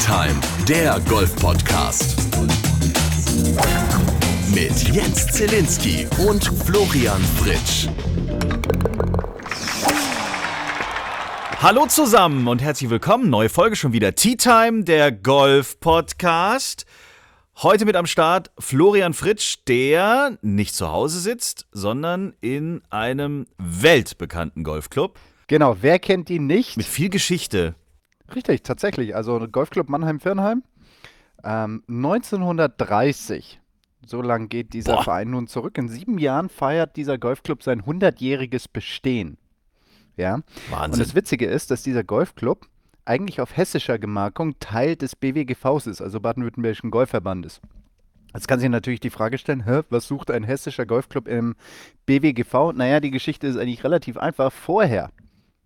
Time, der Golf-Podcast. Mit Jens Zelinski und Florian Fritsch. Hallo zusammen und herzlich willkommen. Neue Folge schon wieder. Tea Time, der Golf-Podcast. Heute mit am Start Florian Fritsch, der nicht zu Hause sitzt, sondern in einem weltbekannten Golfclub. Genau, wer kennt ihn nicht? Mit viel Geschichte. Richtig, tatsächlich. Also Golfclub Mannheim-Firnheim. Ähm, 1930. So lang geht dieser Boah. Verein nun zurück. In sieben Jahren feiert dieser Golfclub sein 100-jähriges Bestehen. Ja. Und Wahnsinn. das Witzige ist, dass dieser Golfclub eigentlich auf hessischer Gemarkung Teil des BWGVs ist, also Baden-Württembergischen Golfverbandes. Jetzt kann sich natürlich die Frage stellen, hä, was sucht ein hessischer Golfclub im BWGV? Naja, die Geschichte ist eigentlich relativ einfach. Vorher,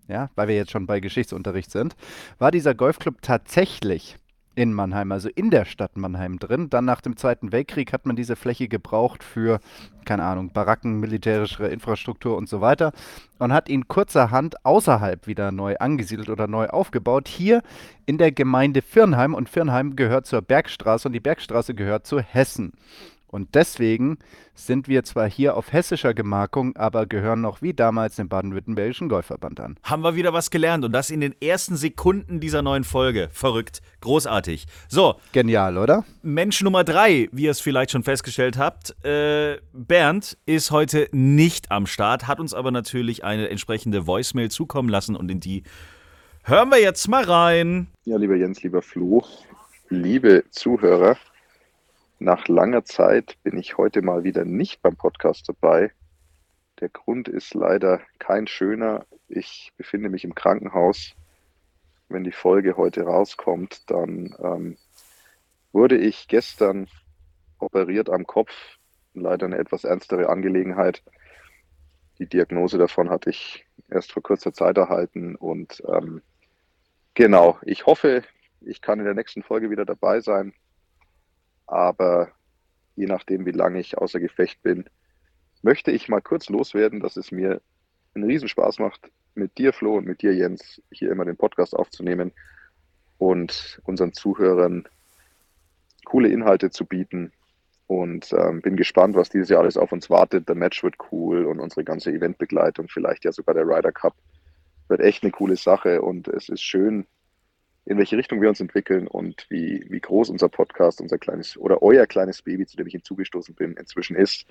ja, weil wir jetzt schon bei Geschichtsunterricht sind, war dieser Golfclub tatsächlich in Mannheim, also in der Stadt Mannheim drin. Dann nach dem Zweiten Weltkrieg hat man diese Fläche gebraucht für, keine Ahnung, Baracken, militärische Infrastruktur und so weiter und hat ihn kurzerhand außerhalb wieder neu angesiedelt oder neu aufgebaut. Hier in der Gemeinde Firnheim und Firnheim gehört zur Bergstraße und die Bergstraße gehört zu Hessen. Und deswegen sind wir zwar hier auf hessischer Gemarkung, aber gehören noch wie damals dem Baden-Württembergischen Golfverband an. Haben wir wieder was gelernt und das in den ersten Sekunden dieser neuen Folge. Verrückt. Großartig. So, Genial, oder? Mensch Nummer drei, wie ihr es vielleicht schon festgestellt habt. Äh, Bernd ist heute nicht am Start, hat uns aber natürlich eine entsprechende Voicemail zukommen lassen und in die hören wir jetzt mal rein. Ja, lieber Jens, lieber Flo, liebe Zuhörer, nach langer Zeit bin ich heute mal wieder nicht beim Podcast dabei. Der Grund ist leider kein schöner. Ich befinde mich im Krankenhaus. Wenn die Folge heute rauskommt, dann ähm, wurde ich gestern operiert am Kopf. Leider eine etwas ernstere Angelegenheit. Die Diagnose davon hatte ich erst vor kurzer Zeit erhalten und ähm, Genau, ich hoffe, ich kann in der nächsten Folge wieder dabei sein. Aber je nachdem, wie lange ich außer Gefecht bin, möchte ich mal kurz loswerden, dass es mir einen Riesenspaß macht, mit dir, Flo, und mit dir, Jens, hier immer den Podcast aufzunehmen und unseren Zuhörern coole Inhalte zu bieten. Und ähm, bin gespannt, was dieses Jahr alles auf uns wartet. Der Match wird cool und unsere ganze Eventbegleitung, vielleicht ja sogar der Ryder Cup, wird echt eine coole Sache. Und es ist schön, in welche Richtung wir uns entwickeln und wie, wie groß unser Podcast, unser kleines oder euer kleines Baby, zu dem ich hinzugestoßen bin, inzwischen ist.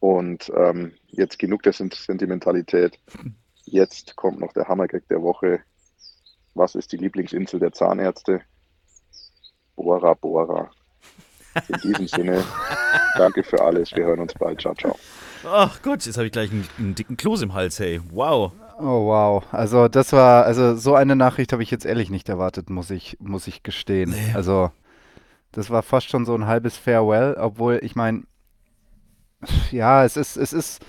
Und ähm, jetzt genug der Sent- Sentimentalität. Jetzt kommt noch der Hammergag der Woche. Was ist die Lieblingsinsel der Zahnärzte? Bora Bora. In diesem Sinne, danke für alles. Wir hören uns bald. Ciao, ciao. Ach Gott, jetzt habe ich gleich einen, einen dicken Kloß im Hals, hey. Wow. Oh wow, also das war, also so eine Nachricht habe ich jetzt ehrlich nicht erwartet, muss ich, muss ich gestehen. Nee. Also das war fast schon so ein halbes Farewell, obwohl ich meine, ja, es ist, es ist,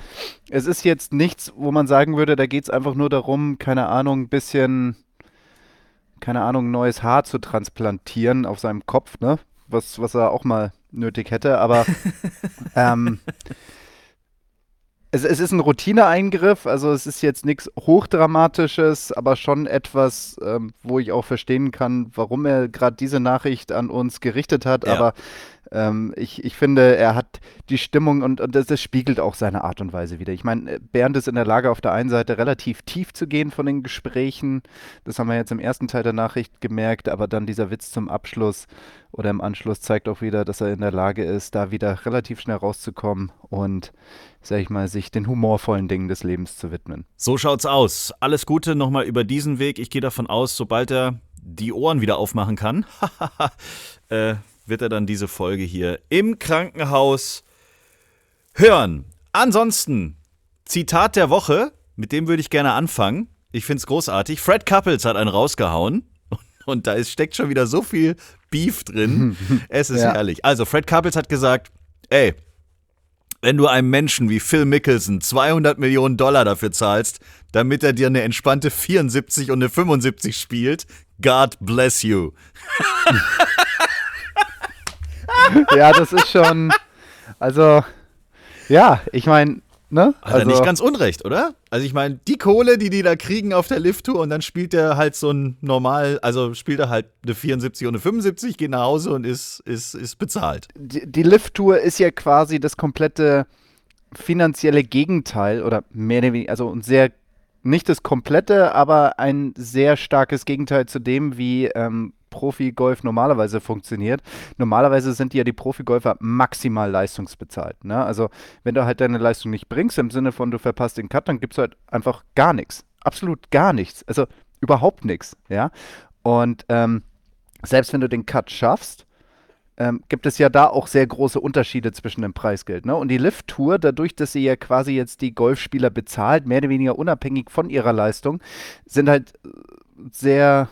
es ist jetzt nichts, wo man sagen würde, da geht es einfach nur darum, keine Ahnung, ein bisschen, keine Ahnung, neues Haar zu transplantieren auf seinem Kopf, ne? Was, was er auch mal nötig hätte, aber ähm, es, es ist ein Routineeingriff, also es ist jetzt nichts Hochdramatisches, aber schon etwas, ähm, wo ich auch verstehen kann, warum er gerade diese Nachricht an uns gerichtet hat. Ja. Aber ähm, ich, ich finde, er hat die Stimmung und, und das, das spiegelt auch seine Art und Weise wieder. Ich meine, Bernd ist in der Lage, auf der einen Seite relativ tief zu gehen von den Gesprächen. Das haben wir jetzt im ersten Teil der Nachricht gemerkt, aber dann dieser Witz zum Abschluss oder im Anschluss zeigt auch wieder, dass er in der Lage ist, da wieder relativ schnell rauszukommen und, sag ich mal, sich den humorvollen Dingen des Lebens zu widmen. So schaut's aus. Alles Gute nochmal über diesen Weg. Ich gehe davon aus, sobald er die Ohren wieder aufmachen kann, äh, wird er dann diese Folge hier im Krankenhaus hören. Ansonsten, Zitat der Woche, mit dem würde ich gerne anfangen. Ich finde es großartig. Fred Couples hat einen rausgehauen. Und da ist, steckt schon wieder so viel Beef drin. es ist Ja. herrlich. Also, Fred Couples hat gesagt: Ey, wenn du einem Menschen wie Phil Mickelson 200 Millionen Dollar dafür zahlst, damit er dir eine entspannte 74 und eine 75 spielt, God bless you. ja, das ist schon, also, ja, ich meine, Ne? Hat er nicht ganz unrecht, oder? Also ich meine, die Kohle, die die da kriegen auf der Lift-Tour und dann spielt er halt so ein normal, also spielt er halt eine 74 und eine 75, geht nach Hause und ist, ist, ist bezahlt. die, die Lift-Tour ist ja quasi das komplette finanzielle Gegenteil oder mehr oder weniger, also ein sehr, nicht das komplette, aber ein sehr starkes Gegenteil zu dem, wie ähm, Profi-Golf normalerweise funktioniert. Normalerweise sind ja die Profi-Golfer maximal leistungsbezahlt. Ne? Also wenn du halt deine Leistung nicht bringst, im Sinne von du verpasst den Cut, dann gibt es halt einfach gar nichts. Absolut gar nichts. Also überhaupt nichts. Ja? Und ähm, selbst wenn du den Cut schaffst, ähm, gibt es ja da auch sehr große Unterschiede zwischen dem Preisgeld. Ne? Und die Lift-Tour, dadurch, dass sie ja quasi jetzt die Golfspieler bezahlt, mehr oder weniger unabhängig von ihrer Leistung, sind halt sehr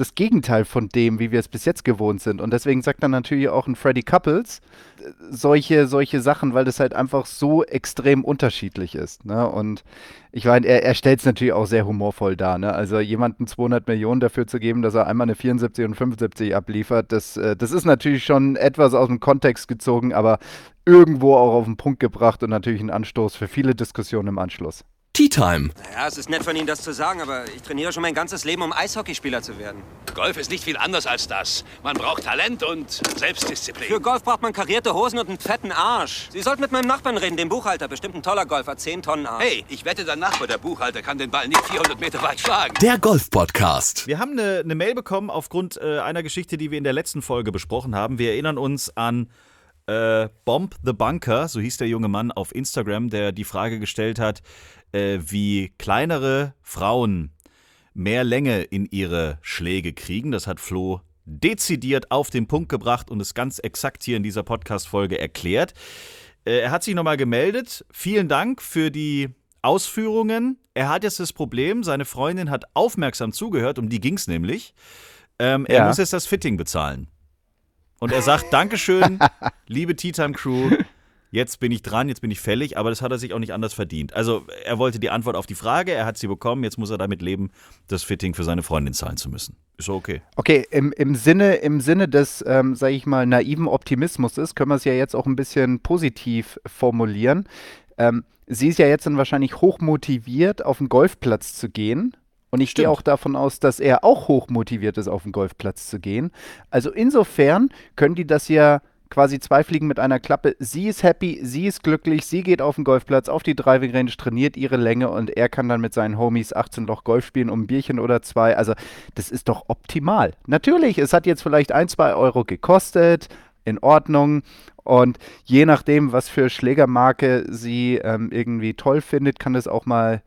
das Gegenteil von dem, wie wir es bis jetzt gewohnt sind. Und deswegen sagt dann natürlich auch ein Freddy Couples äh, solche, solche Sachen, weil das halt einfach so extrem unterschiedlich ist. Ne? Und ich meine, er, er stellt es natürlich auch sehr humorvoll dar. Ne? Also jemanden 200 Millionen dafür zu geben, dass er einmal eine 74 und 75 abliefert, das, äh, das ist natürlich schon etwas aus dem Kontext gezogen, aber irgendwo auch auf den Punkt gebracht und natürlich ein Anstoß für viele Diskussionen im Anschluss. Tea Time. Ja, es ist nett von Ihnen, das zu sagen, aber ich trainiere schon mein ganzes Leben, um Eishockeyspieler zu werden. Golf ist nicht viel anders als das. Man braucht Talent und Selbstdisziplin. Für Golf braucht man karierte Hosen und einen fetten Arsch. Sie sollten mit meinem Nachbarn reden, dem Buchhalter. Bestimmt ein toller Golfer, 10 Tonnen Arsch. Hey, ich wette, dein Nachbar, der Buchhalter, kann den Ball nicht 400 Meter weit schlagen. Der Golf Podcast. Wir haben eine, eine Mail bekommen aufgrund äh, einer Geschichte, die wir in der letzten Folge besprochen haben. Wir erinnern uns an äh, Bomb the Bunker, so hieß der junge Mann auf Instagram, der die Frage gestellt hat, äh, wie kleinere Frauen mehr Länge in ihre Schläge kriegen. Das hat Flo dezidiert auf den Punkt gebracht und es ganz exakt hier in dieser Podcast-Folge erklärt. Äh, er hat sich nochmal gemeldet. Vielen Dank für die Ausführungen. Er hat jetzt das Problem, seine Freundin hat aufmerksam zugehört, um die ging es nämlich. Ähm, er Ja. muss jetzt das Fitting bezahlen. Und er sagt, Dankeschön, liebe Tea Time Crew. Jetzt bin ich dran, jetzt bin ich fällig, aber das hat er sich auch nicht anders verdient. Also er wollte die Antwort auf die Frage, er hat sie bekommen, jetzt muss er damit leben, das Fitting für seine Freundin zahlen zu müssen. Ist okay. Okay, im, im, Sinne, im Sinne des, ähm, sage ich mal, naiven Optimismus können wir es ja jetzt auch ein bisschen positiv formulieren. Ähm, sie ist ja jetzt dann wahrscheinlich hoch motiviert, auf den Golfplatz zu gehen. Und ich gehe Stimmt. auch davon aus, dass er auch hoch motiviert ist, auf den Golfplatz zu gehen. Also insofern können die das ja quasi zwei Fliegen mit einer Klappe. Sie ist happy, sie ist glücklich, sie geht auf den Golfplatz, auf die Driving Range, trainiert ihre Länge und er kann dann mit seinen Homies 18 Loch Golf spielen um ein Bierchen oder zwei. Also das ist doch optimal. Natürlich, es hat jetzt vielleicht ein, zwei Euro gekostet, in Ordnung. Und je nachdem, was für Schlägermarke sie ähm, irgendwie toll findet, kann es auch mal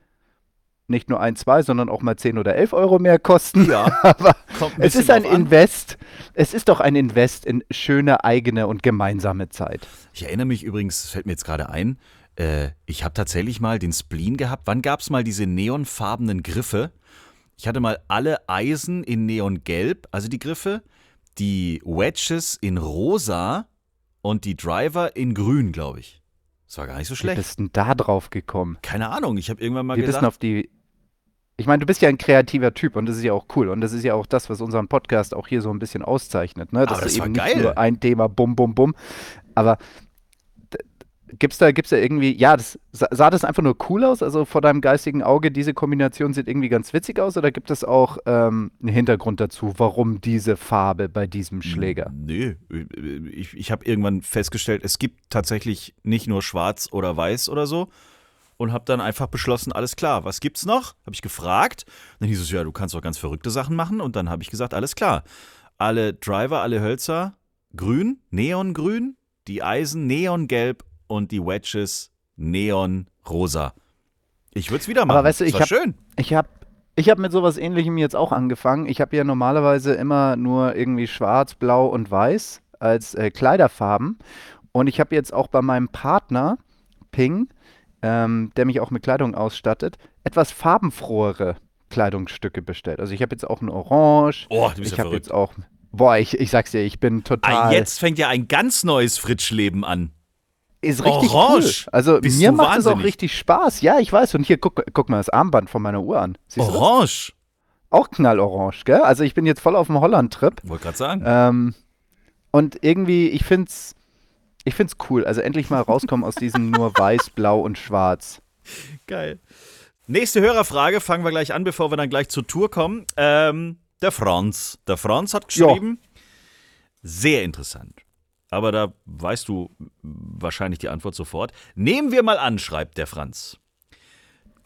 nicht nur ein, zwei, sondern auch mal 10 oder 11 Euro mehr kosten. Ja, Aber es ist ein an. Invest. Es ist doch ein Invest in schöne eigene und gemeinsame Zeit. Ich erinnere mich übrigens, fällt mir jetzt gerade ein, äh, ich habe tatsächlich mal den Spleen gehabt. Wann gab es mal diese neonfarbenen Griffe? Ich hatte mal alle Eisen in neongelb, also die Griffe, die Wedges in rosa und die Driver in grün, glaube ich. Das war gar nicht so Wie schlecht. bist denn da drauf gekommen? Keine Ahnung, ich habe irgendwann mal Wir wissen gedacht, auf die. Ich meine, du bist ja ein kreativer Typ und das ist ja auch cool. Und das ist ja auch das, was unseren Podcast auch hier so ein bisschen auszeichnet. Ne? Dass Aber das eben geil. nicht nur ein Thema, bum, bum, bum. Aber gibt's da, gibt's da irgendwie, ja, das, sah, das einfach nur cool aus? Also vor deinem geistigen Auge, diese Kombination sieht irgendwie ganz witzig aus? Oder gibt es auch ähm, einen Hintergrund dazu, warum diese Farbe bei diesem Schläger? Nee, ich, ich habe irgendwann festgestellt, es gibt tatsächlich nicht nur schwarz oder weiß oder so. Und habe dann einfach beschlossen, alles klar, was gibt's noch? Habe ich gefragt. Dann hieß es, ja, du kannst doch ganz verrückte Sachen machen. Und dann habe ich gesagt, alles klar. Alle Driver, alle Hölzer, grün, neongrün, die Eisen neongelb und die Wedges neonrosa. Ich würde es wieder machen. Aber weißt du, ich hab- schön. Ich habe ich hab mit sowas ähnlichem jetzt auch angefangen. Ich habe ja normalerweise immer nur irgendwie schwarz, blau und weiß als äh, Kleiderfarben. Und ich habe jetzt auch bei meinem Partner, Ping, ähm, der mich auch mit Kleidung ausstattet, etwas farbenfrohere Kleidungsstücke bestellt. Also ich habe jetzt auch ein Orange. Oh, du bist ich ja habe jetzt auch. Boah, ich, ich sag's dir, ich bin total. Ah, jetzt fängt ja ein ganz neues Fritschleben an. ist richtig Orange. cool. Also Bist mir macht es auch richtig Spaß. Ja, ich weiß. Und hier, guck, guck mal das Armband von meiner Uhr an. Siehst? Orange. Auch knallorange, gell? Also ich bin jetzt voll auf dem Holland-Trip. Wollte gerade sagen. Ähm, und irgendwie, ich finde es Ich find's cool. Also endlich mal rauskommen aus diesem nur weiß, blau und schwarz. Geil. Nächste Hörerfrage fangen wir gleich an, bevor wir dann gleich zur Tour kommen. Ähm, der Franz. Der Franz hat geschrieben. Sehr interessant. Aber da weißt du wahrscheinlich die Antwort sofort. Nehmen wir mal an, schreibt der Franz.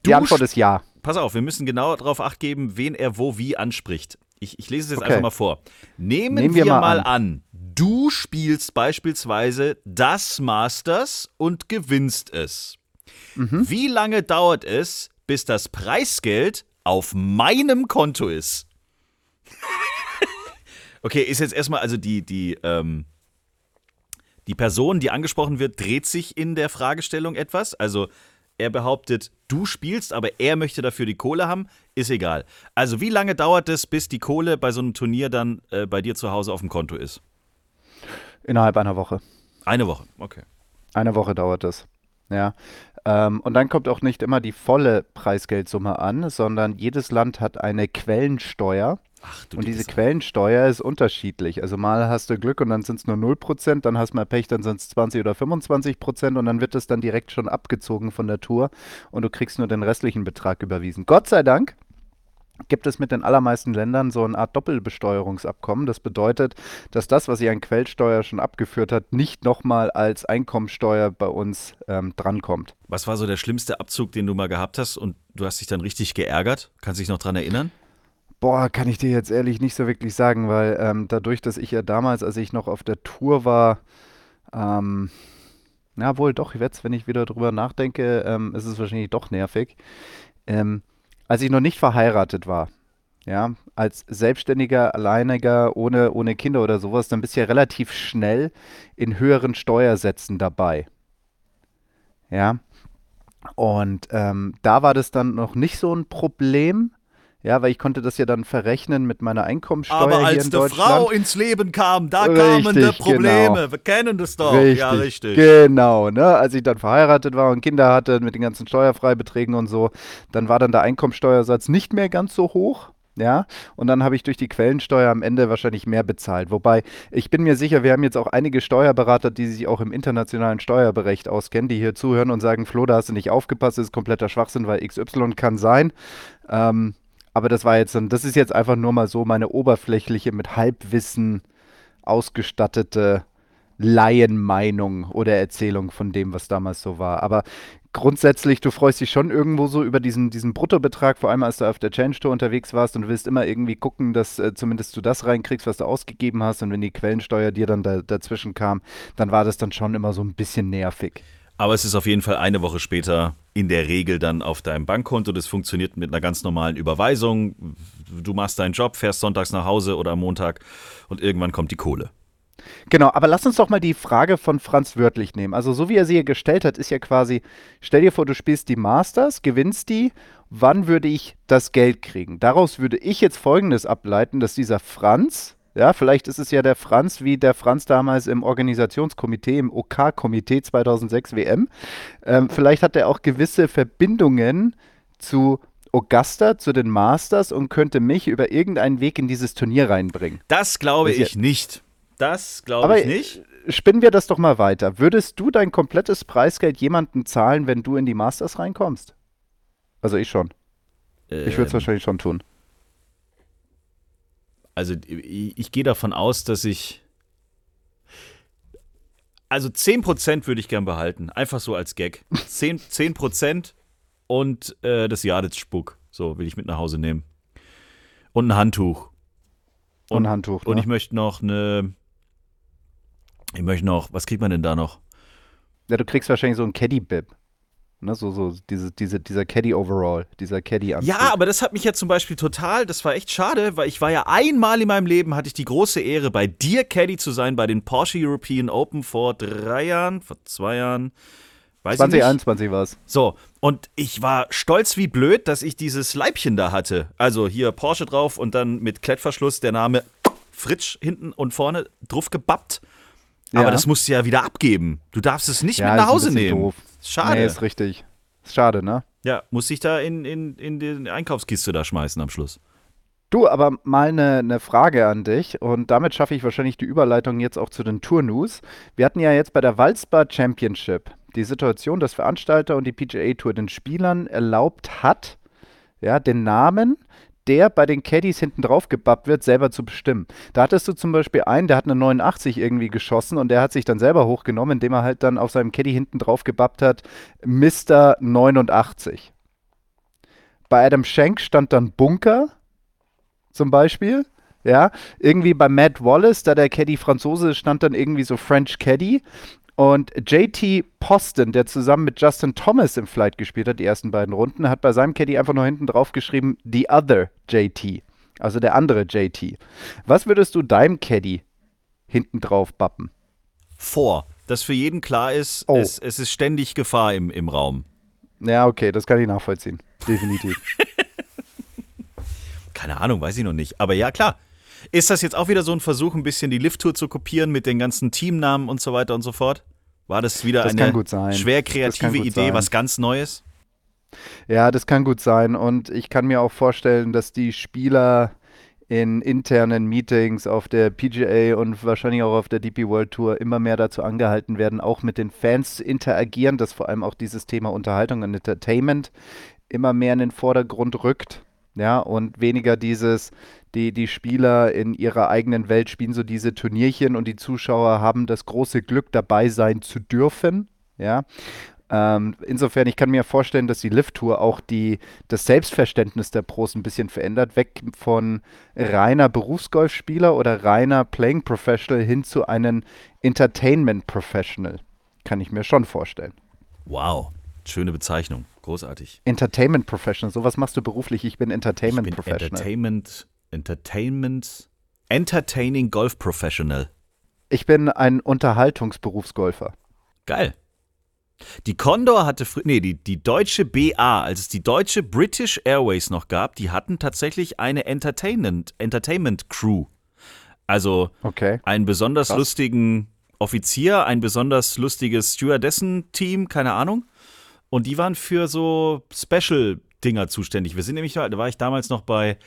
Die Antwort ist ja. Pass auf, wir müssen genau darauf acht geben, wen er wo wie anspricht. Ich, ich lese es jetzt Okay. einfach mal vor. Nehmen, Nehmen wir, wir mal, mal an. Du spielst beispielsweise das Masters und gewinnst es. Mhm. Wie lange dauert es, bis das Preisgeld auf meinem Konto ist? okay, ist jetzt erstmal, also die, die, ähm, die Person, die angesprochen wird, dreht sich in der Fragestellung etwas. Also er behauptet, du spielst, aber er möchte dafür die Kohle haben. Ist egal. Also wie lange dauert es, bis die Kohle bei so einem Turnier dann äh, bei dir zu Hause auf dem Konto ist? Innerhalb einer Woche. Eine Woche. Okay. Eine Woche dauert das. Ja. Ähm, und dann kommt auch nicht immer die volle Preisgeldsumme an, sondern jedes Land hat eine Quellensteuer. Ach du Und diese. Quellensteuer ist unterschiedlich. Also mal hast du Glück und dann sind es nur 0%, dann hast du mal Pech, dann sind es 20 oder 25% und dann wird es dann direkt schon abgezogen von der Tour und du kriegst nur den restlichen Betrag überwiesen. Gott sei Dank gibt es mit den allermeisten Ländern so eine Art Doppelbesteuerungsabkommen. Das bedeutet, dass das, was ihr an Quellsteuer schon abgeführt hat, nicht nochmal als Einkommensteuer bei uns ähm, drankommt. Was war so der schlimmste Abzug, den du mal gehabt hast und du hast dich dann richtig geärgert? Kannst du dich noch dran erinnern? Boah, kann ich dir jetzt ehrlich nicht so wirklich sagen, weil ähm, dadurch, dass ich ja damals, als ich noch auf der Tour war, ähm, na wohl doch, jetzt, wenn ich wieder drüber nachdenke, ähm, ist es wahrscheinlich doch nervig. Ähm, als ich noch nicht verheiratet war, ja, als Selbstständiger, Alleiniger, ohne, ohne Kinder oder sowas, dann bist du ja relativ schnell in höheren Steuersätzen dabei. Ja. Und ähm, da war das dann noch nicht so ein Problem. Ja, weil ich konnte das ja dann verrechnen mit meiner Einkommensteuer Aber als die. Frau ins Leben kam, da kamen Richtig, die Probleme. genau. Wir kennen das doch. Richtig, Ja, richtig. Genau, ne? Als ich dann verheiratet war und Kinder hatte mit den ganzen Steuerfreibeträgen und so, dann war dann der Einkommensteuersatz nicht mehr ganz so hoch. Ja, und dann habe ich durch die Quellensteuer am Ende wahrscheinlich mehr bezahlt. Wobei, ich bin mir sicher, wir haben jetzt auch einige Steuerberater, die sich auch im internationalen Steuerberecht auskennen, die hier zuhören und sagen, Flo, da hast du nicht aufgepasst, das ist kompletter Schwachsinn, weil XY kann sein. Ähm, aber das war jetzt, das ist jetzt einfach nur mal so meine oberflächliche, mit Halbwissen ausgestattete Laienmeinung oder Erzählung von dem, was damals so war. Aber grundsätzlich, du freust dich schon irgendwo so über diesen, diesen Bruttobetrag, vor allem als du auf der Change Tour unterwegs warst und du willst immer irgendwie gucken, dass äh, zumindest du das reinkriegst, was du ausgegeben hast. Und wenn die Quellensteuer dir dann da, dazwischen kam, dann war das dann schon immer so ein bisschen nervig. Aber es ist auf jeden Fall eine Woche später in der Regel dann auf deinem Bankkonto. Das funktioniert mit einer ganz normalen Überweisung. Du machst deinen Job, fährst sonntags nach Hause oder am Montag und irgendwann kommt die Kohle. Genau, aber lass uns doch mal die Frage von Franz wörtlich nehmen. Also so wie er sie hier gestellt hat, ist ja quasi, stell dir vor, du spielst die Masters, gewinnst die, wann würde ich das Geld kriegen? Daraus würde ich jetzt Folgendes ableiten, dass dieser Franz, ja, vielleicht ist es ja der Franz, wie der Franz damals im Organisationskomitee, im OK-Komitee 2006 WM, ähm, vielleicht hat er auch gewisse Verbindungen zu Augusta, zu den Masters und könnte mich über irgendeinen Weg in dieses Turnier reinbringen. Das glaube ja- ich nicht. Das glaube ich nicht. spinnen wir das doch mal weiter. Würdest du dein komplettes Preisgeld jemandem zahlen, wenn du in die Masters reinkommst? Also ich schon. Ich würde es Ähm, wahrscheinlich schon tun. Also ich, ich gehe davon aus, dass ich. Also 10% würde ich gern behalten. Einfach so als Gag. 10%, 10% und äh, das Jaditz-Spuck. So will ich mit nach Hause nehmen. Und ein Handtuch. Und ein Handtuch. Und ne? ich möchte noch eine. Ich möchte noch. Was kriegt man denn da noch? ja, du kriegst wahrscheinlich so ein Caddy-Bib. Ne, so, so diese, diese, dieser Caddy-Overall, dieser Caddy-Anzug. Ja, aber das hat mich ja zum Beispiel total, das war echt schade, weil ich war ja einmal in meinem Leben, hatte ich die große Ehre, bei dir Caddy zu sein, bei den Porsche European Open vor drei Jahren, vor zwei Jahren, weiß ich nicht. 2021 war es. So, und ich war stolz wie blöd, dass ich dieses Leibchen da hatte. Also hier Porsche drauf und dann mit Klettverschluss der Name Fritsch hinten und vorne drauf gebappt. Aber Ja. das musst du ja wieder abgeben. Du darfst es nicht Ja, mit nach Hause nehmen. doof. Schade. Nee, ist richtig. Ist schade, ne? Ja, muss ich da in, in, in die Einkaufskiste da schmeißen am Schluss. Du, aber mal eine, eine Frage an dich und damit schaffe ich wahrscheinlich die Überleitung jetzt auch zu den Tour-News. Wir hatten ja jetzt bei der Walzbar Championship die Situation, dass Veranstalter und die PGA Tour den Spielern erlaubt hat, ja, den Namen, der bei den Caddies hinten drauf gebappt wird, selber zu bestimmen. Da hattest du zum Beispiel einen, der hat eine 89 irgendwie geschossen und der hat sich dann selber hochgenommen, indem er halt dann auf seinem Caddy hinten drauf gebappt hat, Mr. 89. Bei Adam Schenk stand dann Bunker zum Beispiel. Ja, irgendwie bei Matt Wallace, da der Caddy Franzose ist, stand dann irgendwie so French Caddy. Und JT Poston, der zusammen mit Justin Thomas im Flight gespielt hat, die ersten beiden Runden, hat bei seinem Caddy einfach nur hinten drauf geschrieben, The Other JT. Also der andere JT. Was würdest du deinem Caddy hinten drauf bappen? Vor, dass für jeden klar ist, Oh. es, es ist ständig Gefahr im, im Raum. Ja, okay, das kann ich nachvollziehen. Definitiv. Keine Ahnung, weiß ich noch nicht. Aber ja, klar. Ist das jetzt auch wieder so ein Versuch, ein bisschen die Lift-Tour zu kopieren mit den ganzen Teamnamen und so weiter und so fort? War das wieder Das eine schwer kreative Idee, sein. was ganz Neues? Ja, das kann gut sein. Und ich kann mir auch vorstellen, dass die Spieler in internen Meetings auf der PGA und wahrscheinlich auch auf der DP World Tour immer mehr dazu angehalten werden, auch mit den Fans zu interagieren, dass vor allem auch dieses Thema Unterhaltung und Entertainment immer mehr in den Vordergrund rückt. Ja, und weniger dieses, die, die Spieler in ihrer eigenen Welt spielen so diese Turnierchen und die Zuschauer haben das große Glück, dabei sein zu dürfen. Ja, ähm, insofern, ich kann mir vorstellen, dass die Lift-Tour auch die, das Selbstverständnis der Pros ein bisschen verändert, weg von reiner Berufsgolfspieler oder reiner Playing Professional hin zu einem Entertainment Professional. Kann ich mir schon vorstellen. Wow, schöne Bezeichnung. Großartig. Entertainment Professional, sowas machst du beruflich, ich bin Entertainment ich bin Professional. Entertainment, Entertainment, Entertaining Golf Professional. ich bin ein Unterhaltungsberufsgolfer. Geil. Die Condor hatte früher, nee, die, die deutsche BA, als es die deutsche British Airways noch gab, die hatten tatsächlich eine Entertainment, Entertainment Crew. Also Okay. einen besonders Krass. lustigen Offizier, ein besonders lustiges Stewardessen-Team, keine Ahnung. Und die waren für so Special-Dinger zuständig. Wir sind nämlich, da war ich damals noch bei,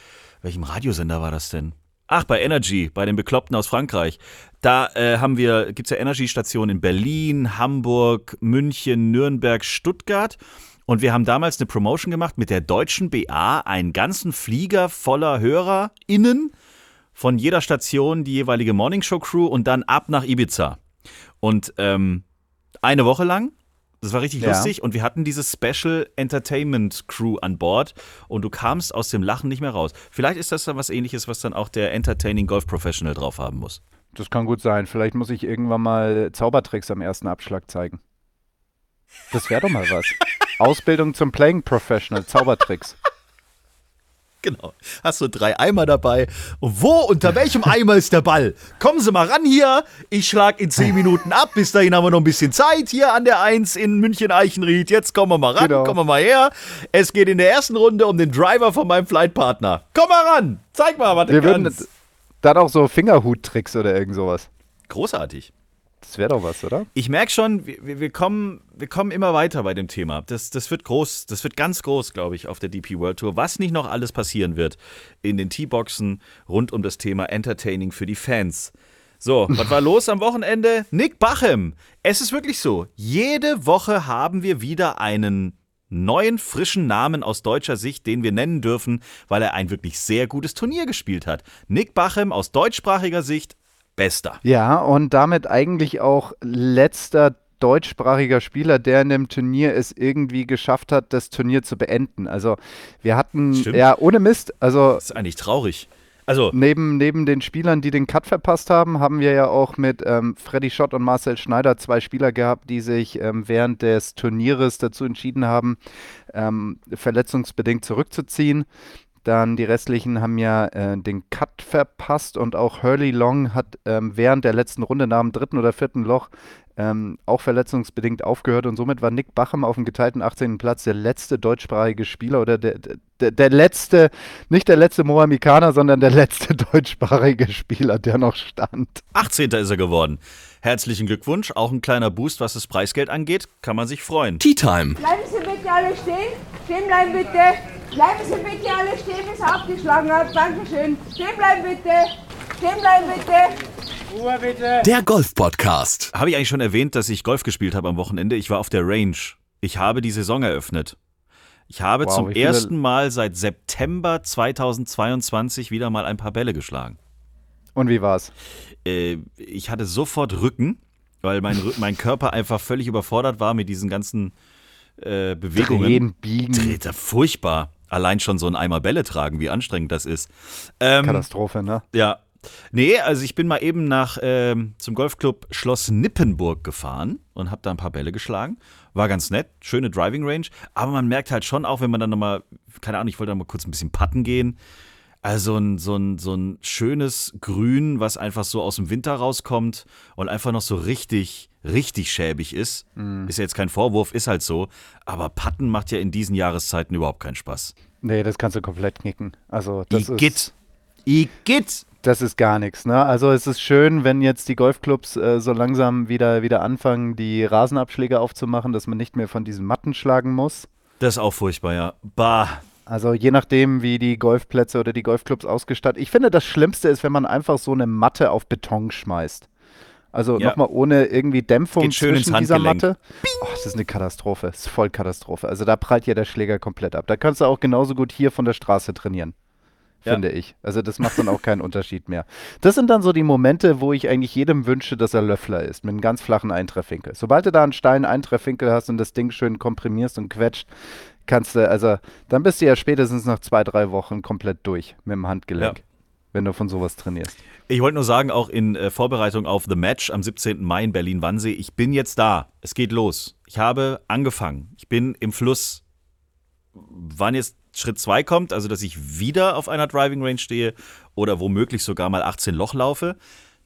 welchem Radiosender war das denn? Ach, bei Energy, bei den Bekloppten aus Frankreich. Da äh, haben wir, gibt es ja Energy-Stationen in Berlin, Hamburg, München, Nürnberg, Stuttgart. Und wir haben damals eine Promotion gemacht mit der deutschen BA, einen ganzen Flieger voller HörerInnen von jeder Station die jeweilige Morningshow-Crew und dann ab nach Ibiza. Und ähm, eine Woche lang, das war richtig Ja. lustig und wir hatten diese Special Entertainment Crew an Bord und du kamst aus dem Lachen nicht mehr raus. Vielleicht ist das dann was ähnliches, was dann auch der Entertaining Golf Professional drauf haben muss. Das kann gut sein. Vielleicht muss ich irgendwann mal Zaubertricks am ersten Abschlag zeigen. Das wäre doch mal was. Ausbildung zum Playing Professional, Zaubertricks. Genau. Hast du drei Eimer dabei. Und wo, unter welchem Eimer ist der Ball? Kommen Sie mal ran hier. Ich schlag in zehn Minuten ab. Bis dahin haben wir noch ein bisschen Zeit hier an der Eins in München-Eichenried. Jetzt kommen wir mal ran. Genau. Kommen wir mal her. Es geht in der ersten Runde um den Driver von meinem Flightpartner. Komm mal ran. Zeig mal, was du Wir würden kannst. dann auch so Fingerhut-Tricks oder irgend sowas. Großartig. Das wäre doch was, oder? Ich merke schon, wir, wir- kommen, wir kommen immer weiter bei dem Thema. Das, das wird groß, das wird ganz groß, glaube ich, auf der DP World Tour. Was nicht noch alles passieren wird in den T-Boxen rund um das Thema Entertaining für die Fans. So, was war los am Wochenende? Nick Bachem. Es ist wirklich so. Jede Woche haben wir wieder einen neuen, frischen Namen aus deutscher Sicht, den wir nennen dürfen, weil er ein wirklich sehr gutes Turnier gespielt hat. Nick Bachem aus deutschsprachiger Sicht, bester. Ja, und damit eigentlich auch letzter deutschsprachiger Spieler, der in dem Turnier es irgendwie geschafft hat, das Turnier zu beenden. Also wir hatten, Stimmt. ja, ohne Mist, also Das ist eigentlich traurig. Also, Neben, neben den Spielern, die den Cut verpasst haben, haben wir ja auch mit ähm, Freddy Schott und Marcel Schneider zwei Spieler gehabt, die sich ähm, während des Turnieres dazu entschieden haben, ähm, verletzungsbedingt zurückzuziehen. Dann die restlichen haben ja äh, den Cut verpasst und auch Hurley Long hat ähm, während der letzten Runde nach dem dritten oder vierten Loch ähm, auch verletzungsbedingt aufgehört und somit war Nick Bachem auf dem geteilten 18. Platz der letzte deutschsprachige Spieler oder der, der, der letzte, nicht der letzte Mohamikaner, sondern der letzte deutschsprachige Spieler, der noch stand. 18. ist er geworden. Herzlichen Glückwunsch. Auch ein kleiner Boost, was das Preisgeld angeht. Kann man sich freuen. Tea Time. Bleiben Sie bitte alle stehen. Stehen bleiben bitte. Bleiben Sie bitte alle stehen, bis er abgeschlagen hat. Dankeschön. Stehen bleiben bitte. Stehen bleiben bitte. Ruhe bitte. Der Golf-Podcast. Habe ich eigentlich schon erwähnt, dass ich Golf gespielt habe am Wochenende? Ich war auf der Range. Ich habe die Saison eröffnet. Ich habe Wow, zum ersten Mal seit September 2022 wieder mal ein paar Bälle geschlagen. Und wie war's? Äh, ich hatte sofort Rücken, weil mein, mein Körper einfach völlig überfordert war mit diesen ganzen äh, Bewegungen. Drehen, biegen. Dreht, furchtbar. Allein schon so ein Eimer Bälle tragen, wie anstrengend das ist. Ähm, Katastrophe, ne? ja. Nee, also ich bin mal eben nach ähm, zum Golfclub Schloss Nippenburg gefahren und habe da ein paar Bälle geschlagen. War ganz nett, schöne Driving Range. Aber man merkt halt schon auch, wenn man dann nochmal, keine Ahnung, ich wollte da mal kurz ein bisschen putten gehen. Also ein, so, ein, so ein schönes Grün, was einfach so aus dem Winter rauskommt und einfach noch so richtig, richtig schäbig ist. Ist ja jetzt kein Vorwurf, ist halt so. Aber Putten macht ja in diesen Jahreszeiten überhaupt keinen Spaß. Nee, das kannst du komplett knicken. Also das Igitt. ist, Igitt. das ist gar nichts. Ne? Also es ist schön, wenn jetzt die Golfclubs äh, so langsam wieder, wieder anfangen, die Rasenabschläge aufzumachen, dass man nicht mehr von diesen Matten schlagen muss. Das ist auch furchtbar, ja. Bah. Also je nachdem, wie die Golfplätze oder die Golfclubs ausgestattet. Ich finde, das Schlimmste ist, wenn man einfach so eine Matte auf Beton schmeißt. Also Ja. nochmal ohne irgendwie Dämpfung Geht schön zwischen dieser. Matte. Oh, das ist eine Katastrophe. Das ist voll Katastrophe. Also da prallt ja der Schläger komplett ab. Da kannst du auch genauso gut hier von der Straße trainieren. Ja. Finde ich. Also das macht dann auch keinen Unterschied mehr. Das sind dann so die Momente, wo ich eigentlich jedem wünsche, dass er Löffler ist, mit einem ganz flachen Eintreffwinkel. Sobald du da einen steilen Eintreffwinkel hast und das Ding schön komprimierst und quetscht, kannst du, also dann bist du ja spätestens nach zwei, drei Wochen komplett durch mit dem Handgelenk, Ja. wenn du von sowas trainierst. Ich wollte nur sagen, auch in äh, Vorbereitung auf The Match am 17. Mai in Berlin-Wannsee, ich bin jetzt da. Es geht los. Ich habe angefangen. Ich bin im Fluss. Wann jetzt Schritt 2 kommt, also dass ich wieder auf einer Driving Range stehe oder womöglich sogar mal 18 Loch laufe,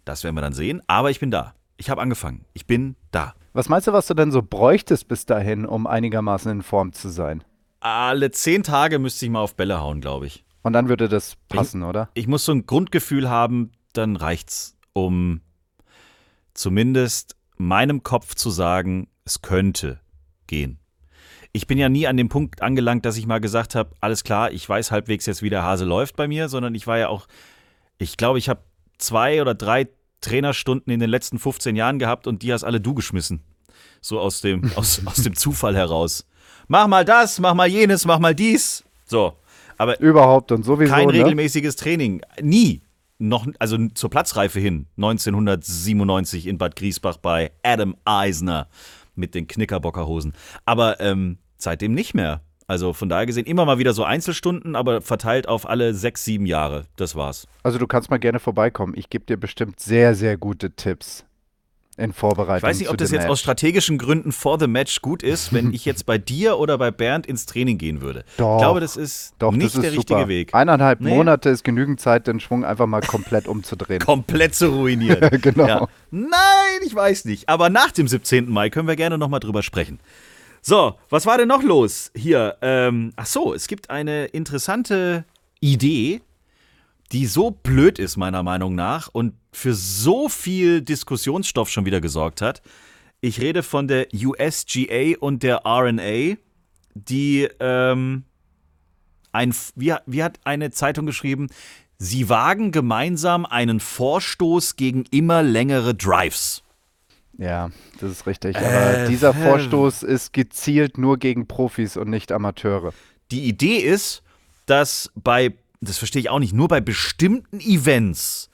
das werden wir dann sehen. Aber ich bin da. Ich habe angefangen. Ich bin da. Was meinst du, was du denn so bräuchtest bis dahin, um einigermaßen in Form zu sein? Alle 10 Tage müsste ich mal auf Bälle hauen, glaube ich. Und dann würde das passen, oder? ich muss so ein Grundgefühl haben, dann reicht's, um zumindest meinem Kopf zu sagen, es könnte gehen. Ich bin ja nie an dem Punkt angelangt, dass ich mal gesagt habe, alles klar, ich weiß halbwegs jetzt, wie der Hase läuft bei mir, sondern ich war ja auch, ich glaube, ich habe zwei oder drei Trainerstunden in den letzten 15 Jahren gehabt und die hast alle du geschmissen. So aus dem, aus, aus dem Zufall heraus. Mach mal das, mach mal jenes, mach mal dies. So. Aber Überhaupt und sowieso. kein ne? regelmäßiges Training. Nie. Noch, also zur Platzreife hin. 1997 in Bad Griesbach bei Adam Eisner mit den Knickerbockerhosen. Aber ähm, seitdem nicht mehr. Also von daher gesehen immer mal wieder so Einzelstunden, aber verteilt auf alle sechs, sieben Jahre. Das war's. Also du kannst mal gerne vorbeikommen. Ich gebe dir bestimmt sehr, sehr gute Tipps in Vorbereitung. Ich weiß nicht, ob das jetzt Match. aus strategischen Gründen vor the Match gut ist, wenn ich jetzt bei dir oder bei Bernd ins Training gehen würde. Doch, ich glaube, das ist Doch, nicht das ist der super. richtige Weg. Eineinhalb Nee. Monate ist genügend Zeit, den Schwung einfach mal komplett umzudrehen. komplett zu ruinieren. Genau. Ja. Nein, ich weiß nicht. Aber nach dem 17. Mai können wir gerne nochmal drüber sprechen. So, was war denn noch los hier? Ähm, ach so, es gibt eine interessante Idee, die so blöd ist, meiner Meinung nach, und für so viel Diskussionsstoff schon wieder gesorgt hat. Ich rede von der USGA und der RNA, die ähm, ein, wie, wie hat eine Zeitung geschrieben, sie wagen gemeinsam einen Vorstoß gegen immer längere Drives. Ja, das ist richtig. Äh, Aber dieser äh. Vorstoß ist gezielt nur gegen Profis und nicht Amateure. Die Idee ist, dass bei, das verstehe ich auch nicht, nur bei bestimmten Events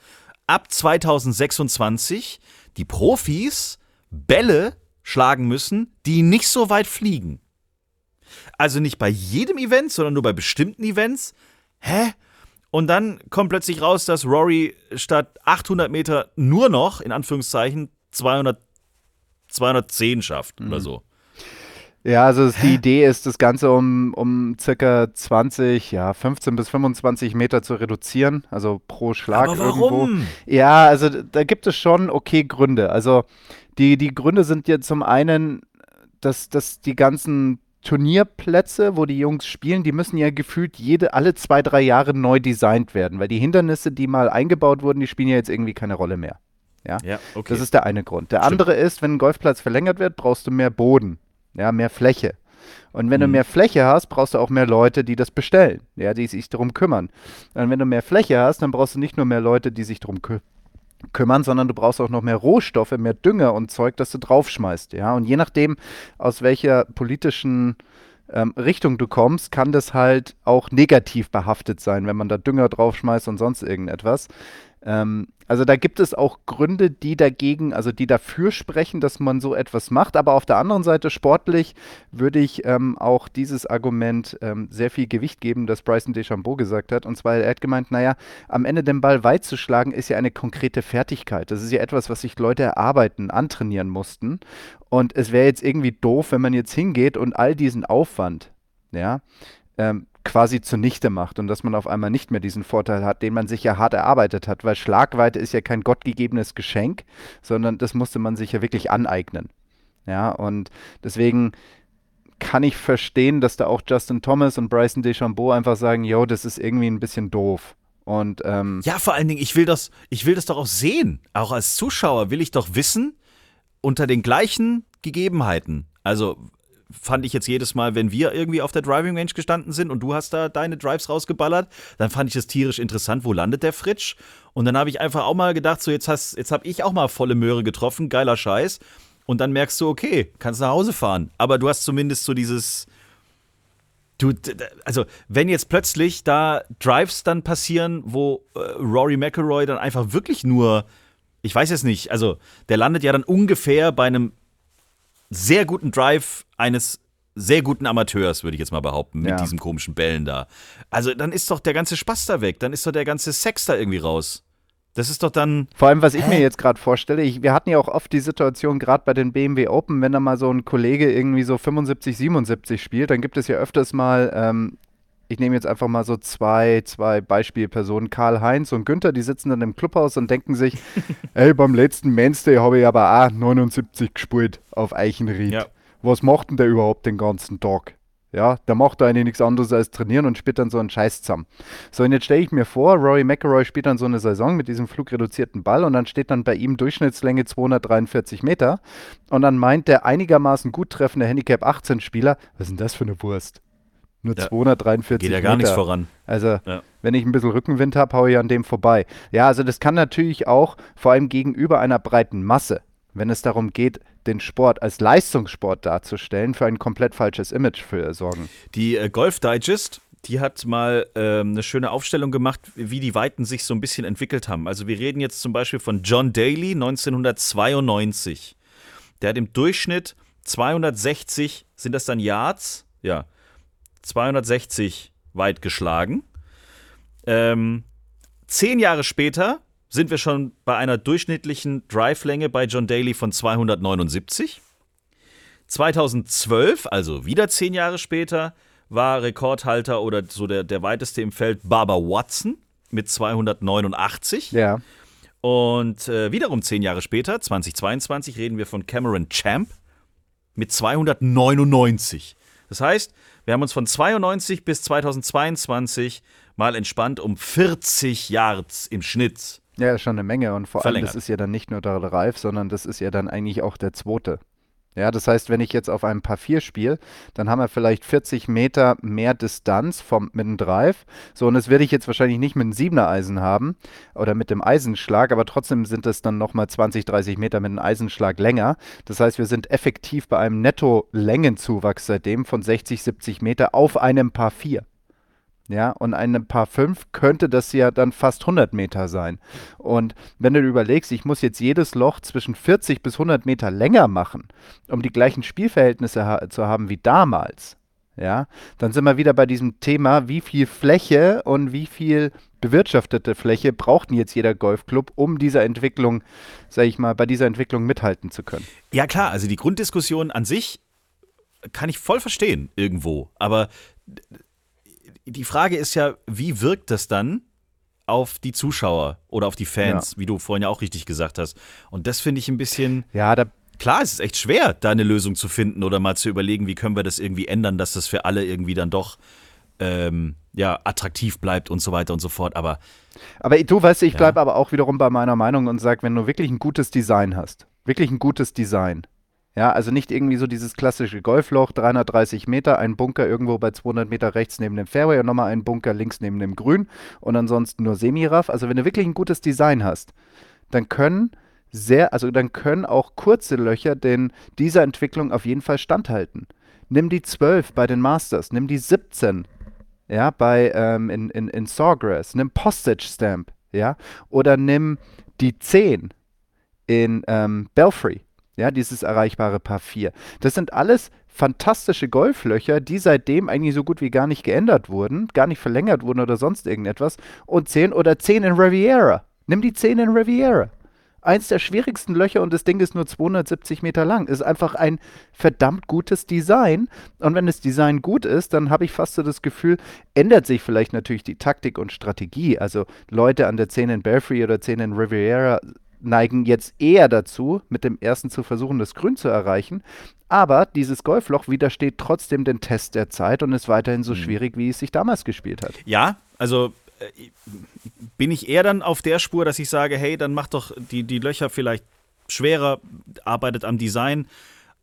ab 2026 die Profis Bälle schlagen müssen, die nicht so weit fliegen. Also nicht bei jedem Event, sondern nur bei bestimmten Events. Hä? Und dann kommt plötzlich raus, dass Rory statt 800 Meter nur noch, in Anführungszeichen, 200, 210 schafft oder so. Ja, also es- die Idee ist, das Ganze um, um circa 20, ja, 15 bis 25 Meter zu reduzieren, also pro Schlag Aber irgendwo. warum? Ja, also da gibt es schon okay Gründe. Also die, die Gründe sind ja zum einen, dass, dass die ganzen Turnierplätze, wo die Jungs spielen, die müssen ja gefühlt jede, alle zwei, drei Jahre neu designt werden, weil die Hindernisse, die mal eingebaut wurden, die spielen ja jetzt irgendwie keine Rolle mehr. Ja, Ja, okay. das ist der eine Grund. Der Stimmt. andere ist, wenn ein Golfplatz verlängert wird, brauchst du mehr Boden, ja, mehr Fläche. Und wenn du mehr Fläche hast, brauchst du auch mehr Leute, die das bestellen, ja, die sich darum kümmern. Und wenn du mehr Fläche hast, dann brauchst du nicht nur mehr Leute, die sich darum kü kümmern, sondern du brauchst auch noch mehr Rohstoffe, mehr Dünger und Zeug, das du draufschmeißt, ja. Und je nachdem, aus welcher politischen ähm, Richtung du kommst, kann das halt auch negativ behaftet sein, wenn man da Dünger draufschmeißt und sonst irgendetwas. Ähm, also da gibt es auch Gründe, die dagegen, also die dafür sprechen, dass man so etwas macht. Aber auf der anderen Seite sportlich würde ich ähm, auch dieses Argument ähm, sehr viel Gewicht geben, das Bryson DeChambeau gesagt hat. Und zwar, er hat gemeint, naja, am Ende den Ball weit zu schlagen, ist ja eine konkrete Fertigkeit. Das ist ja etwas, was sich Leute erarbeiten, antrainieren mussten. Und es wäre jetzt irgendwie doof, wenn man jetzt hingeht und all diesen Aufwand, ja, ähm, quasi zunichte macht und dass man auf einmal nicht mehr diesen Vorteil hat, den man sich ja hart erarbeitet hat, weil Schlagweite ist ja kein gottgegebenes Geschenk, sondern das musste man sich ja wirklich aneignen. Ja, und deswegen kann ich verstehen, dass da auch Justin Thomas und Bryson DeChambeau einfach sagen, yo, das ist irgendwie ein bisschen doof. Und ähm, Ja, vor allen Dingen, ich will das, ich will das doch auch sehen. Auch als Zuschauer will ich doch wissen, unter den gleichen Gegebenheiten. Also fand ich jetzt jedes Mal, wenn wir irgendwie auf der Driving Range gestanden sind und du hast da deine Drives rausgeballert, dann fand ich es tierisch interessant, wo landet der Fritsch? Und dann habe ich einfach auch mal gedacht, so jetzt jetzt habe ich auch mal volle Möhre getroffen, geiler Scheiß. Und dann merkst du, okay, kannst nach Hause fahren. Aber du hast zumindest so dieses, Du, also wenn jetzt plötzlich da Drives dann passieren, wo äh, Rory McIlroy dann einfach wirklich nur, ich weiß jetzt nicht, also der landet ja dann ungefähr bei einem sehr guten Drive eines sehr guten Amateurs, würde ich jetzt mal behaupten, mit Ja. diesen komischen Bällen da. Also dann ist doch der ganze Spaß da weg, dann ist doch der ganze Sex da irgendwie raus. Das ist doch dann, Vor allem, was ich mir jetzt gerade vorstelle, ich, wir hatten ja auch oft die Situation, gerade bei den BMW Open, wenn da mal so ein Kollege irgendwie so 75, 77 spielt, dann gibt es ja öfters mal, ähm, ich nehme jetzt einfach mal so zwei, zwei Beispielpersonen, Karl-Heinz und Günther, die sitzen dann im Clubhaus und denken sich, ey, beim letzten Mainstay habe ich aber auch 79 gespielt auf Eichenried. Ja. Was macht denn der überhaupt den ganzen Tag? Ja, der macht da eigentlich nichts anderes als trainieren und spielt dann so einen Scheiß zusammen. So, und jetzt stelle ich mir vor, Rory McIlroy spielt dann so eine Saison mit diesem flugreduzierten Ball und dann steht dann bei ihm Durchschnittslänge 243 Meter und dann meint der einigermaßen gut treffende Handicap 18 Spieler, was ist denn das für eine Wurst? Nur Ja. 243 geht ja gar Meter. nichts voran. Also, Ja. wenn ich ein bisschen Rückenwind habe, haue ich an dem vorbei. Ja, also das kann natürlich auch vor allem gegenüber einer breiten Masse, wenn es darum geht, den Sport als Leistungssport darzustellen, für ein komplett falsches Image für sorgen. Die äh, Golf Digest, die hat mal ähm, eine schöne Aufstellung gemacht, wie die Weiten sich so ein bisschen entwickelt haben. Also wir reden jetzt zum Beispiel von John Daly 1992. Der hat im Durchschnitt 260, sind das dann Yards? Ja, 260 weit geschlagen. Ähm, zehn Jahre später sind wir schon bei einer durchschnittlichen Drive-Länge bei John Daly von 279. 2012, also wieder zehn Jahre später, war Rekordhalter oder so der, der weiteste im Feld Barbara Watson mit 289. Ja. Und äh, wiederum zehn Jahre später, 2022, reden wir von Cameron Champ mit 299. Das heißt, wir haben uns von 92 bis 2022 mal entspannt um 40 Yards im Schnitt. Ja, schon eine Menge und vor allem, Verlängert. das ist ja dann nicht nur der Reif, sondern das ist ja dann eigentlich auch der zweite. Ja, das heißt, wenn ich jetzt auf einem Paar 4 spiele, dann haben wir vielleicht 40 Meter mehr Distanz vom, mit dem Drive. So, und das werde ich jetzt wahrscheinlich nicht mit einem 7er Eisen haben oder mit dem Eisenschlag, aber trotzdem sind es dann nochmal 20, 30 Meter mit einem Eisenschlag länger. Das heißt, wir sind effektiv bei einem Netto-Längenzuwachs seitdem von 60, 70 Meter auf einem Paar 4. Ja, und einem Paar 5 könnte das ja dann fast 100 Meter sein. Und wenn du überlegst, ich muss jetzt jedes Loch zwischen 40 bis 100 Meter länger machen, um die gleichen Spielverhältnisse ha zu haben wie damals, ja, dann sind wir wieder bei diesem Thema, wie viel Fläche und wie viel bewirtschaftete Fläche braucht denn jetzt jeder Golfclub, um dieser Entwicklung, sag ich mal, bei dieser Entwicklung mithalten zu können. Ja, klar, also die Grunddiskussion an sich kann ich voll verstehen irgendwo. Aber die Frage ist ja, wie wirkt das dann auf die Zuschauer oder auf die Fans, wie du vorhin ja auch richtig gesagt hast. Und das finde ich ein bisschen. Ja, da Klar, es ist echt schwer, da eine Lösung zu finden oder mal zu überlegen, wie können wir das irgendwie ändern, dass das für alle irgendwie dann doch ähm, ja, attraktiv bleibt und so weiter und so fort. Aber Aber du weißt, ich bleibe aber auch wiederum bei meiner Meinung und sage, wenn du wirklich ein gutes Design hast, wirklich ein gutes Design, Ja, also nicht irgendwie so dieses klassische Golfloch, 330 Meter, ein Bunker irgendwo bei 200 Meter rechts neben dem Fairway und nochmal ein Bunker links neben dem Grün und ansonsten nur Semiraff. Also wenn du wirklich ein gutes Design hast, dann können sehr, also dann können auch kurze Löcher den, dieser Entwicklung auf jeden Fall standhalten. Nimm die 12 bei den Masters, nimm die 17 ja, bei, ähm, in, in, in Sawgrass, nimm Postage Stamp, ja, oder nimm die 10 in ähm, Belfry, ja, dieses erreichbare Paar 4. Das sind alles fantastische Golflöcher, die seitdem eigentlich so gut wie gar nicht geändert wurden, gar nicht verlängert wurden oder sonst irgendetwas. Und 10 oder 10 in Riviera. Nimm die 10 in Riviera eins der schwierigsten Löcher und das Ding ist nur 270 Meter lang. Ist einfach ein verdammt gutes Design. Und wenn das Design gut ist, dann habe ich fast so das Gefühl, ändert sich vielleicht natürlich die Taktik und Strategie. Also Leute an der 10 in Belfry oder 10 in Riviera neigen jetzt eher dazu, mit dem ersten zu versuchen, das Grün zu erreichen. Aber dieses Golfloch widersteht trotzdem den Test der Zeit und ist weiterhin so mhm. schwierig, wie es sich damals gespielt hat. Ja, also äh, bin ich eher dann auf der Spur, dass ich sage, hey, dann macht doch die, die Löcher vielleicht schwerer, arbeitet am Design,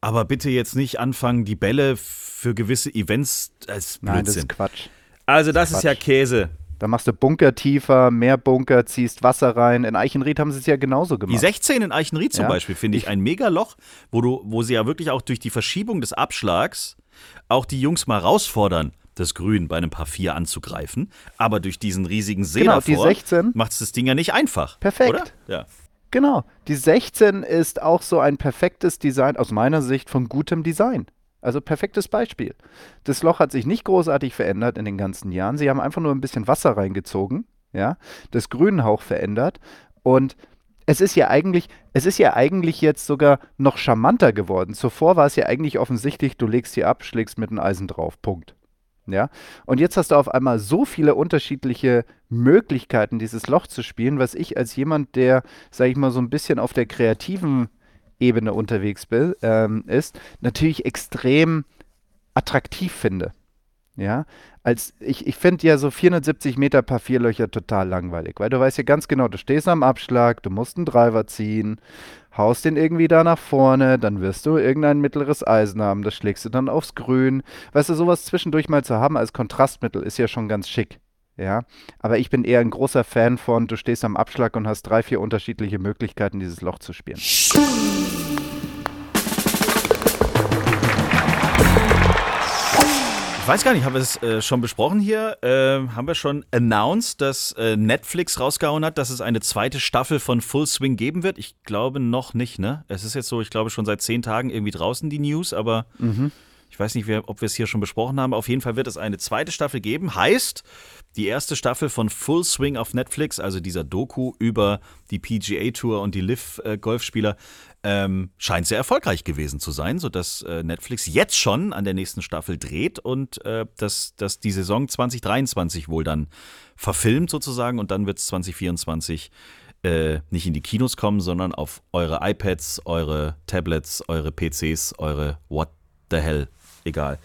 aber bitte jetzt nicht anfangen, die Bälle für gewisse Events als Blödsinn. Nein, das ist Quatsch. Also das, das ist, ist ja Käse. Da machst du Bunker tiefer, mehr Bunker, ziehst Wasser rein. In Eichenried haben sie es ja genauso gemacht. Die 16 in Eichenried zum ja. Beispiel finde ich ein Megaloch, wo, du, wo sie ja wirklich auch durch die Verschiebung des Abschlags auch die Jungs mal herausfordern das Grün bei einem Paar 4 anzugreifen. Aber durch diesen riesigen See genau, davor macht es das Ding ja nicht einfach. Perfekt. Oder? Ja. Genau. Die 16 ist auch so ein perfektes Design, aus meiner Sicht, von gutem Design. Also perfektes Beispiel. Das Loch hat sich nicht großartig verändert in den ganzen Jahren. Sie haben einfach nur ein bisschen Wasser reingezogen, ja, das Grünhauch verändert und es ist ja eigentlich, es ist ja eigentlich jetzt sogar noch charmanter geworden. Zuvor war es ja eigentlich offensichtlich, du legst sie ab, schlägst mit einem Eisen drauf. Punkt. Ja, und jetzt hast du auf einmal so viele unterschiedliche Möglichkeiten, dieses Loch zu spielen, was ich als jemand, der, sag ich mal, so ein bisschen auf der kreativen Ebene unterwegs bin, ähm, ist, natürlich extrem attraktiv finde. Ja, als ich, ich finde ja so 470 Meter Paar Vierlöcher total langweilig, weil du weißt ja ganz genau, du stehst am Abschlag, du musst einen Driver ziehen, haust den irgendwie da nach vorne, dann wirst du irgendein mittleres Eisen haben, das schlägst du dann aufs Grün. Weißt du, sowas zwischendurch mal zu haben als Kontrastmittel ist ja schon ganz schick. Ja, aber ich bin eher ein großer Fan von, du stehst am Abschlag und hast drei, vier unterschiedliche Möglichkeiten, dieses Loch zu spielen. Ich weiß gar nicht, haben wir es äh, schon besprochen hier? Äh, haben wir schon announced, dass äh, Netflix rausgehauen hat, dass es eine zweite Staffel von Full Swing geben wird? Ich glaube noch nicht, ne? Es ist jetzt so, ich glaube schon seit zehn Tagen irgendwie draußen die News, aber mhm. Ich weiß nicht, ob wir es hier schon besprochen haben. Auf jeden Fall wird es eine zweite Staffel geben. Heißt, die erste Staffel von Full Swing auf Netflix, also dieser Doku über die PGA Tour und die Liv-Golfspieler, ähm, scheint sehr erfolgreich gewesen zu sein, sodass äh, Netflix jetzt schon an der nächsten Staffel dreht und äh, dass, dass die Saison 2023 wohl dann verfilmt sozusagen und dann wird es 2024 äh, nicht in die Kinos kommen, sondern auf eure iPads, eure Tablets, eure PCs, eure What the hell, egal.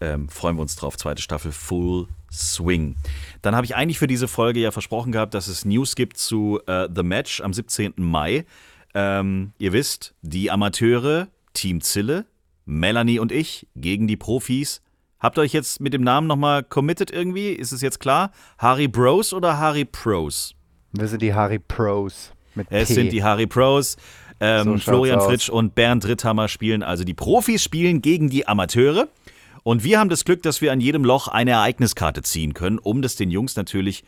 Ähm, freuen wir uns drauf. Zweite Staffel Full Swing. Dann habe ich eigentlich für diese Folge ja versprochen gehabt, dass es News gibt zu äh, The Match am 17. Mai. Ähm, ihr wisst, die Amateure, Team Zille, Melanie und ich gegen die Profis. Habt ihr euch jetzt mit dem Namen nochmal committed irgendwie? Ist es jetzt klar? Harry Bros oder Harry Pros? Wir sind die Harry Pros. Mit es P. sind die Harry Pros. Ähm, so Florian Fritsch und Bernd Ritthammer spielen also die Profis spielen gegen die Amateure. Und wir haben das Glück, dass wir an jedem Loch eine Ereigniskarte ziehen können, um das den Jungs natürlich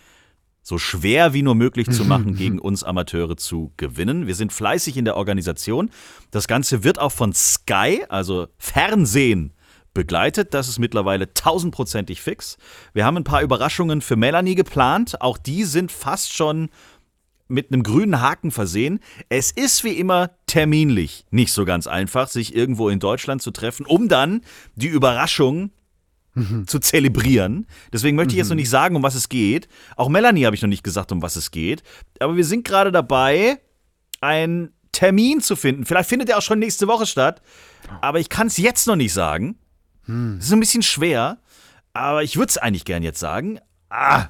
so schwer wie nur möglich zu machen, gegen uns Amateure zu gewinnen. Wir sind fleißig in der Organisation. Das Ganze wird auch von Sky, also Fernsehen, begleitet. Das ist mittlerweile tausendprozentig fix. Wir haben ein paar Überraschungen für Melanie geplant. Auch die sind fast schon mit einem grünen Haken versehen. Es ist wie immer terminlich nicht so ganz einfach, sich irgendwo in Deutschland zu treffen, um dann die Überraschung mhm. zu zelebrieren. Deswegen möchte ich jetzt noch mhm. nicht sagen, um was es geht. Auch Melanie habe ich noch nicht gesagt, um was es geht. Aber wir sind gerade dabei, einen Termin zu finden. Vielleicht findet er auch schon nächste Woche statt. Aber ich kann es jetzt noch nicht sagen. Hm. Es ist ein bisschen schwer. Aber ich würde es eigentlich gern jetzt sagen. Ah,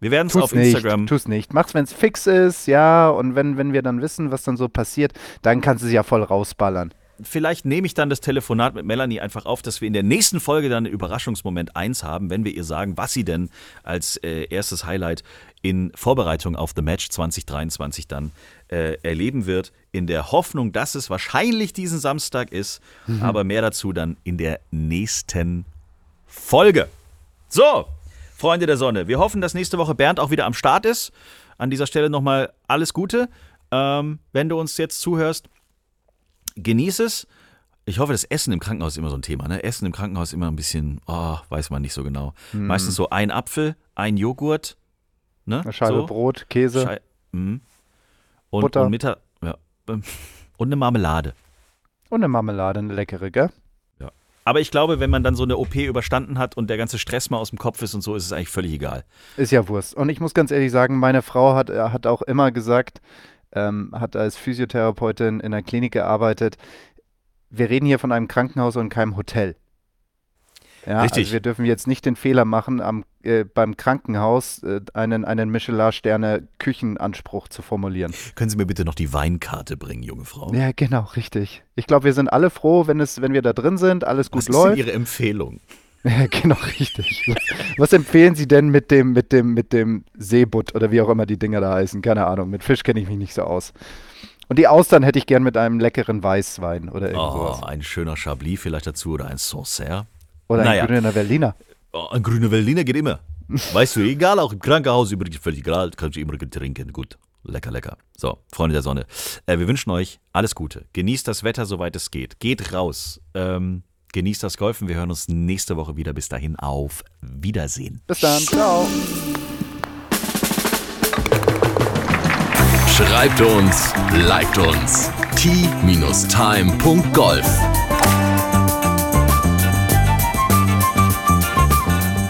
wir werden es auf nicht, Instagram. Tu's nicht. Mach's, wenn es fix ist, ja. Und wenn, wenn wir dann wissen, was dann so passiert, dann kannst du es ja voll rausballern. vielleicht nehme ich dann das Telefonat mit Melanie einfach auf, dass wir in der nächsten Folge dann Überraschungsmoment 1 haben, wenn wir ihr sagen, was sie denn als äh, erstes Highlight in Vorbereitung auf The Match 2023 dann äh, erleben wird, in der Hoffnung, dass es wahrscheinlich diesen Samstag ist, mhm. aber mehr dazu dann in der nächsten Folge. So, Freunde der Sonne, wir hoffen, dass nächste Woche Bernd auch wieder am Start ist. An dieser Stelle nochmal alles Gute. Ähm, wenn du uns jetzt zuhörst, genieß es. Ich hoffe, das Essen im Krankenhaus ist immer so ein Thema. Ne? Essen im Krankenhaus ist immer ein bisschen, oh, weiß man nicht so genau. Mhm. Meistens so ein Apfel, ein Joghurt, ne? eine Scheibe so. Brot, Käse. Schei mhm. und, Butter. Und, Mittag, ja. und eine Marmelade. Und eine Marmelade, eine leckere, gell? Aber ich glaube, wenn man dann so eine OP überstanden hat und der ganze Stress mal aus dem Kopf ist und so, ist es eigentlich völlig egal. Ist ja Wurst. Und ich muss ganz ehrlich sagen, meine Frau hat, äh, hat auch immer gesagt, ähm, hat als Physiotherapeutin in einer Klinik gearbeitet, wir reden hier von einem Krankenhaus und keinem Hotel. Ja, Richtig. Also wir dürfen jetzt nicht den Fehler machen, am, äh, beim Krankenhaus äh, einen, einen Michelin-Sterne-Küchenanspruch zu formulieren. Können Sie mir bitte noch die Weinkarte bringen, junge Frau? Ja, genau, richtig. Ich glaube, wir sind alle froh, wenn, es, wenn wir da drin sind, alles gut Was läuft. Was ist Ihre Empfehlung? Ja, genau, richtig. Was empfehlen Sie denn mit dem, mit dem, mit dem Seebutt oder wie auch immer die Dinger da heißen? Keine Ahnung. Mit Fisch kenne ich mich nicht so aus. Und die Austern hätte ich gern mit einem leckeren Weißwein oder irgendwas. Oh, ein schöner Chablis vielleicht dazu oder ein Sancerre. Oder naja. ein grüner Berliner. Oh, ein grüner Berliner geht immer. Weißt du, egal, auch im Krankenhaus übrigens völlig egal, kannst du immer trinken. Gut, lecker, lecker. So, Freunde der Sonne, äh, wir wünschen euch alles Gute. Genießt das Wetter, soweit es geht. Geht raus. Ähm, genießt das Golfen. Wir hören uns nächste Woche wieder. Bis dahin, auf Wiedersehen. Bis dann. Ciao. Schreibt uns, liked uns. t-time.golf